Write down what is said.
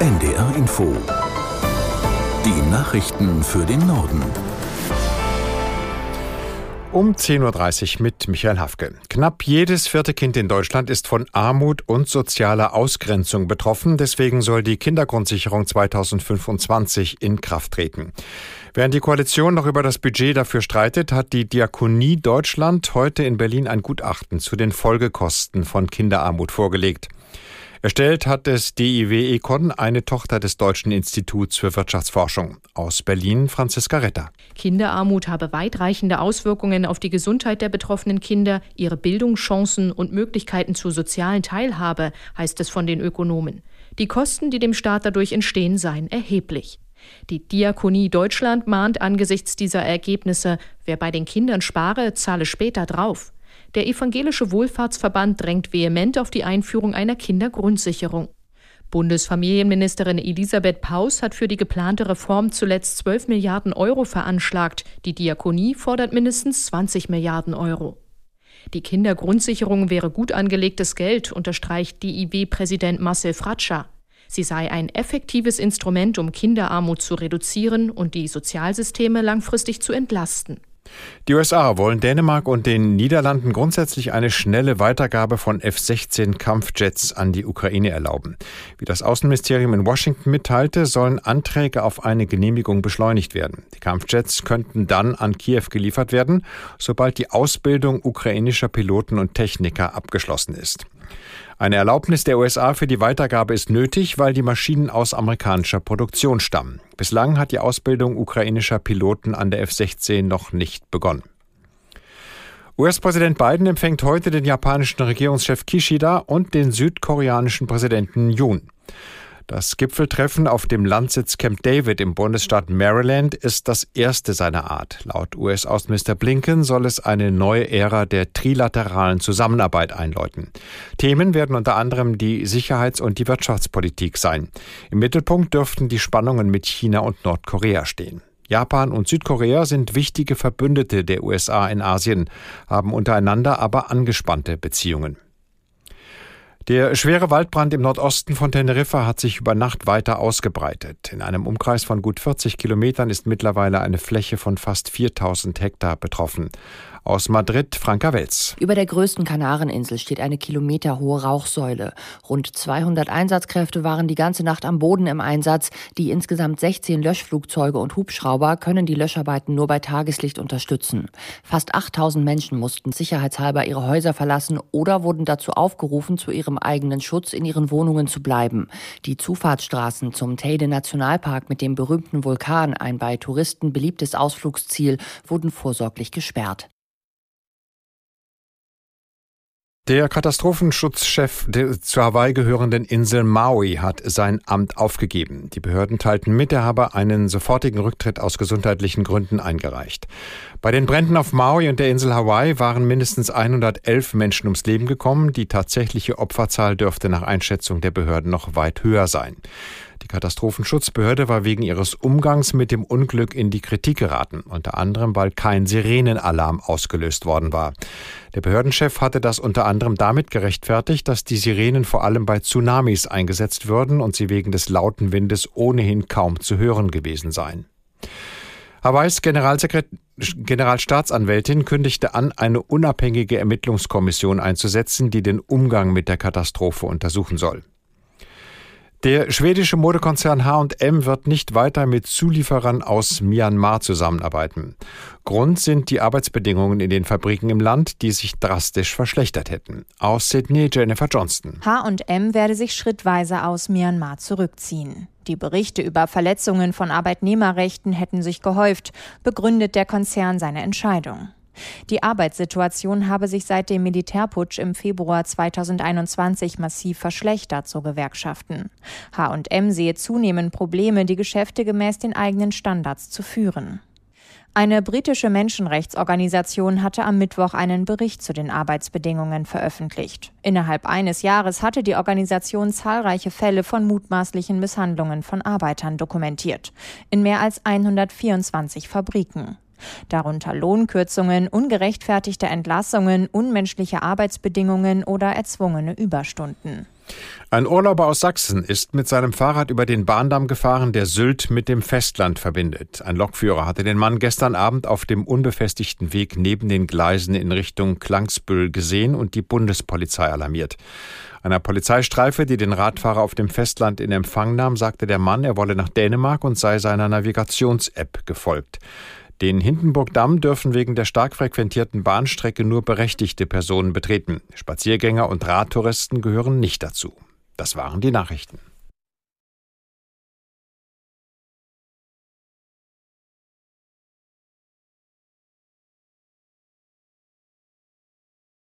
NDR Info. Die Nachrichten für den Norden. Um 10.30 Uhr mit Michael Hafke. Knapp jedes vierte Kind in Deutschland ist von Armut und sozialer Ausgrenzung betroffen. Deswegen soll die Kindergrundsicherung 2025 in Kraft treten. Während die Koalition noch über das Budget dafür streitet, hat die Diakonie Deutschland heute in Berlin ein Gutachten zu den Folgekosten von Kinderarmut vorgelegt. Erstellt hat es DIW Econ, eine Tochter des Deutschen Instituts für Wirtschaftsforschung. Aus Berlin Franziska Retter. Kinderarmut habe weitreichende Auswirkungen auf die Gesundheit der betroffenen Kinder, ihre Bildungschancen und Möglichkeiten zur sozialen Teilhabe, heißt es von den Ökonomen. Die Kosten, die dem Staat dadurch entstehen, seien erheblich. Die Diakonie Deutschland mahnt angesichts dieser Ergebnisse, wer bei den Kindern spare, zahle später drauf. Der Evangelische Wohlfahrtsverband drängt vehement auf die Einführung einer Kindergrundsicherung. Bundesfamilienministerin Elisabeth Paus hat für die geplante Reform zuletzt 12 Milliarden Euro veranschlagt. Die Diakonie fordert mindestens 20 Milliarden Euro. Die Kindergrundsicherung wäre gut angelegtes Geld, unterstreicht DIW-Präsident Marcel Fratscher. Sie sei ein effektives Instrument, um Kinderarmut zu reduzieren und die Sozialsysteme langfristig zu entlasten. Die USA wollen Dänemark und den Niederlanden grundsätzlich eine schnelle Weitergabe von F-16 Kampfjets an die Ukraine erlauben. Wie das Außenministerium in Washington mitteilte, sollen Anträge auf eine Genehmigung beschleunigt werden. Die Kampfjets könnten dann an Kiew geliefert werden, sobald die Ausbildung ukrainischer Piloten und Techniker abgeschlossen ist. Eine Erlaubnis der USA für die Weitergabe ist nötig, weil die Maschinen aus amerikanischer Produktion stammen. Bislang hat die Ausbildung ukrainischer Piloten an der F-16 noch nicht begonnen. US-Präsident Biden empfängt heute den japanischen Regierungschef Kishida und den südkoreanischen Präsidenten Yoon. Das Gipfeltreffen auf dem Landsitz Camp David im Bundesstaat Maryland ist das erste seiner Art. Laut US-Außenminister Blinken soll es eine neue Ära der trilateralen Zusammenarbeit einläuten. Themen werden unter anderem die Sicherheits- und die Wirtschaftspolitik sein. Im Mittelpunkt dürften die Spannungen mit China und Nordkorea stehen. Japan und Südkorea sind wichtige Verbündete der USA in Asien, haben untereinander aber angespannte Beziehungen. Der schwere Waldbrand im Nordosten von Teneriffa hat sich über Nacht weiter ausgebreitet. In einem Umkreis von gut 40 Kilometern ist mittlerweile eine Fläche von fast 4000 Hektar betroffen. Aus Madrid, Franka Welz. Über der größten Kanareninsel steht eine kilometerhohe Rauchsäule. Rund 200 Einsatzkräfte waren die ganze Nacht am Boden im Einsatz. Die insgesamt 16 Löschflugzeuge und Hubschrauber können die Löscharbeiten nur bei Tageslicht unterstützen. Fast 8000 Menschen mussten sicherheitshalber ihre Häuser verlassen oder wurden dazu aufgerufen, zu ihrem eigenen Schutz in ihren Wohnungen zu bleiben. Die Zufahrtsstraßen zum Teide Nationalpark mit dem berühmten Vulkan, ein bei Touristen beliebtes Ausflugsziel, wurden vorsorglich gesperrt. Der Katastrophenschutzchef der zur Hawaii gehörenden Insel Maui hat sein Amt aufgegeben. Die Behörden teilten mit, er habe einen sofortigen Rücktritt aus gesundheitlichen Gründen eingereicht. Bei den Bränden auf Maui und der Insel Hawaii waren mindestens 111 Menschen ums Leben gekommen. Die tatsächliche Opferzahl dürfte nach Einschätzung der Behörden noch weit höher sein. Katastrophenschutzbehörde war wegen ihres Umgangs mit dem Unglück in die Kritik geraten, unter anderem weil kein Sirenenalarm ausgelöst worden war. Der Behördenchef hatte das unter anderem damit gerechtfertigt, dass die Sirenen vor allem bei Tsunamis eingesetzt würden und sie wegen des lauten Windes ohnehin kaum zu hören gewesen seien. Hawaiis Generalstaatsanwältin kündigte an, eine unabhängige Ermittlungskommission einzusetzen, die den Umgang mit der Katastrophe untersuchen soll. Der schwedische Modekonzern H&M wird nicht weiter mit Zulieferern aus Myanmar zusammenarbeiten. Grund sind die Arbeitsbedingungen in den Fabriken im Land, die sich drastisch verschlechtert hätten. Aus Sydney Jennifer Johnston. H&M werde sich schrittweise aus Myanmar zurückziehen. Die Berichte über Verletzungen von Arbeitnehmerrechten hätten sich gehäuft, begründet der Konzern seine Entscheidung. Die Arbeitssituation habe sich seit dem Militärputsch im Februar 2021 massiv verschlechtert, so Gewerkschaften. H&M sehe zunehmend Probleme, die Geschäfte gemäß den eigenen Standards zu führen. Eine britische Menschenrechtsorganisation hatte am Mittwoch einen Bericht zu den Arbeitsbedingungen veröffentlicht. Innerhalb eines Jahres hatte die Organisation zahlreiche Fälle von mutmaßlichen Misshandlungen von Arbeitern dokumentiert. In mehr als 124 Fabriken darunter Lohnkürzungen, ungerechtfertigte Entlassungen, unmenschliche Arbeitsbedingungen oder erzwungene Überstunden. Ein Urlauber aus Sachsen ist mit seinem Fahrrad über den Bahndamm gefahren, der Sylt mit dem Festland verbindet. Ein Lokführer hatte den Mann gestern Abend auf dem unbefestigten Weg neben den Gleisen in Richtung Klangsbüll gesehen und die Bundespolizei alarmiert. Einer Polizeistreife, die den Radfahrer auf dem Festland in Empfang nahm, sagte der Mann, er wolle nach Dänemark und sei seiner Navigations-App gefolgt. Den Hindenburgdamm dürfen wegen der stark frequentierten Bahnstrecke nur berechtigte Personen betreten. Spaziergänger und Radtouristen gehören nicht dazu. Das waren die Nachrichten.